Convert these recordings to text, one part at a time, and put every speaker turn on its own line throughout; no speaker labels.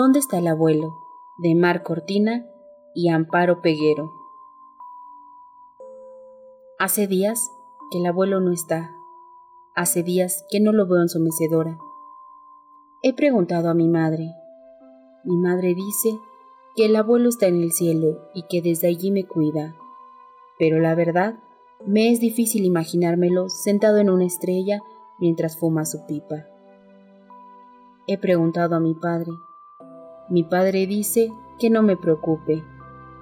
¿Dónde está el abuelo? de Mar Cortina y Amparo Peguero. Hace días que el abuelo no está. Hace días que no lo veo en su mecedora. He preguntado a mi madre. Mi madre dice que el abuelo está en el cielo y que desde allí me cuida. Pero la verdad, me es difícil imaginármelo sentado en una estrella mientras fuma su pipa. He preguntado a mi padre. Mi padre dice que no me preocupe,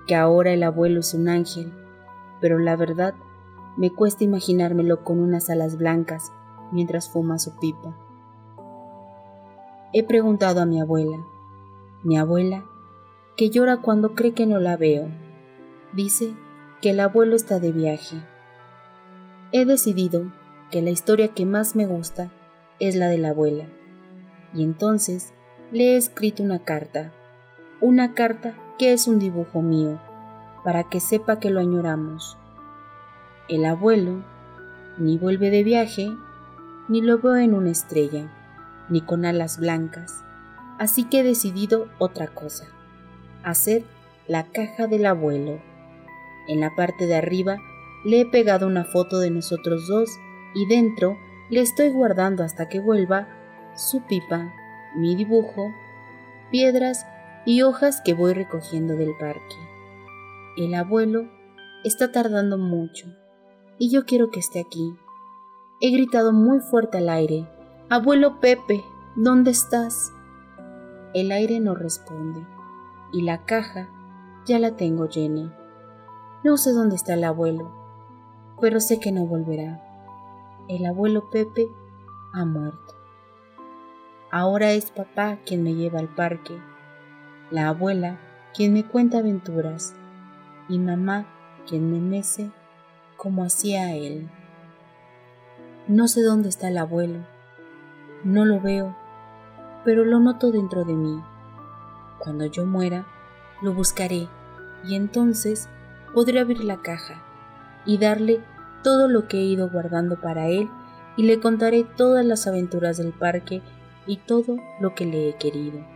que ahora el abuelo es un ángel, pero la verdad me cuesta imaginármelo con unas alas blancas mientras fuma su pipa. He preguntado a mi abuela, mi abuela, que llora cuando cree que no la veo. Dice que el abuelo está de viaje. He decidido que la historia que más me gusta es la de la abuela. Y entonces le he escrito una carta, una carta que es un dibujo mío, para que sepa que lo añoramos. El abuelo ni vuelve de viaje, ni lo veo en una estrella, ni con alas blancas, así que he decidido otra cosa, hacer la caja del abuelo. En la parte de arriba le he pegado una foto de nosotros dos y dentro le estoy guardando hasta que vuelva su pipa, mi dibujo, piedras y hojas que voy recogiendo del parque. El abuelo está tardando mucho y yo quiero que esté aquí. He gritado muy fuerte al aire, Abuelo Pepe, ¿dónde estás? El aire no responde y la caja ya la tengo llena. No sé dónde está el abuelo, pero sé que no volverá. El abuelo Pepe ha muerto. Ahora es papá quien me lleva al parque, la abuela quien me cuenta aventuras y mamá quien me mece como hacía él. No sé dónde está el abuelo, no lo veo, pero lo noto dentro de mí. Cuando yo muera, lo buscaré y entonces podré abrir la caja y darle todo lo que he ido guardando para él y le contaré todas las aventuras del parque y todo lo que le he querido.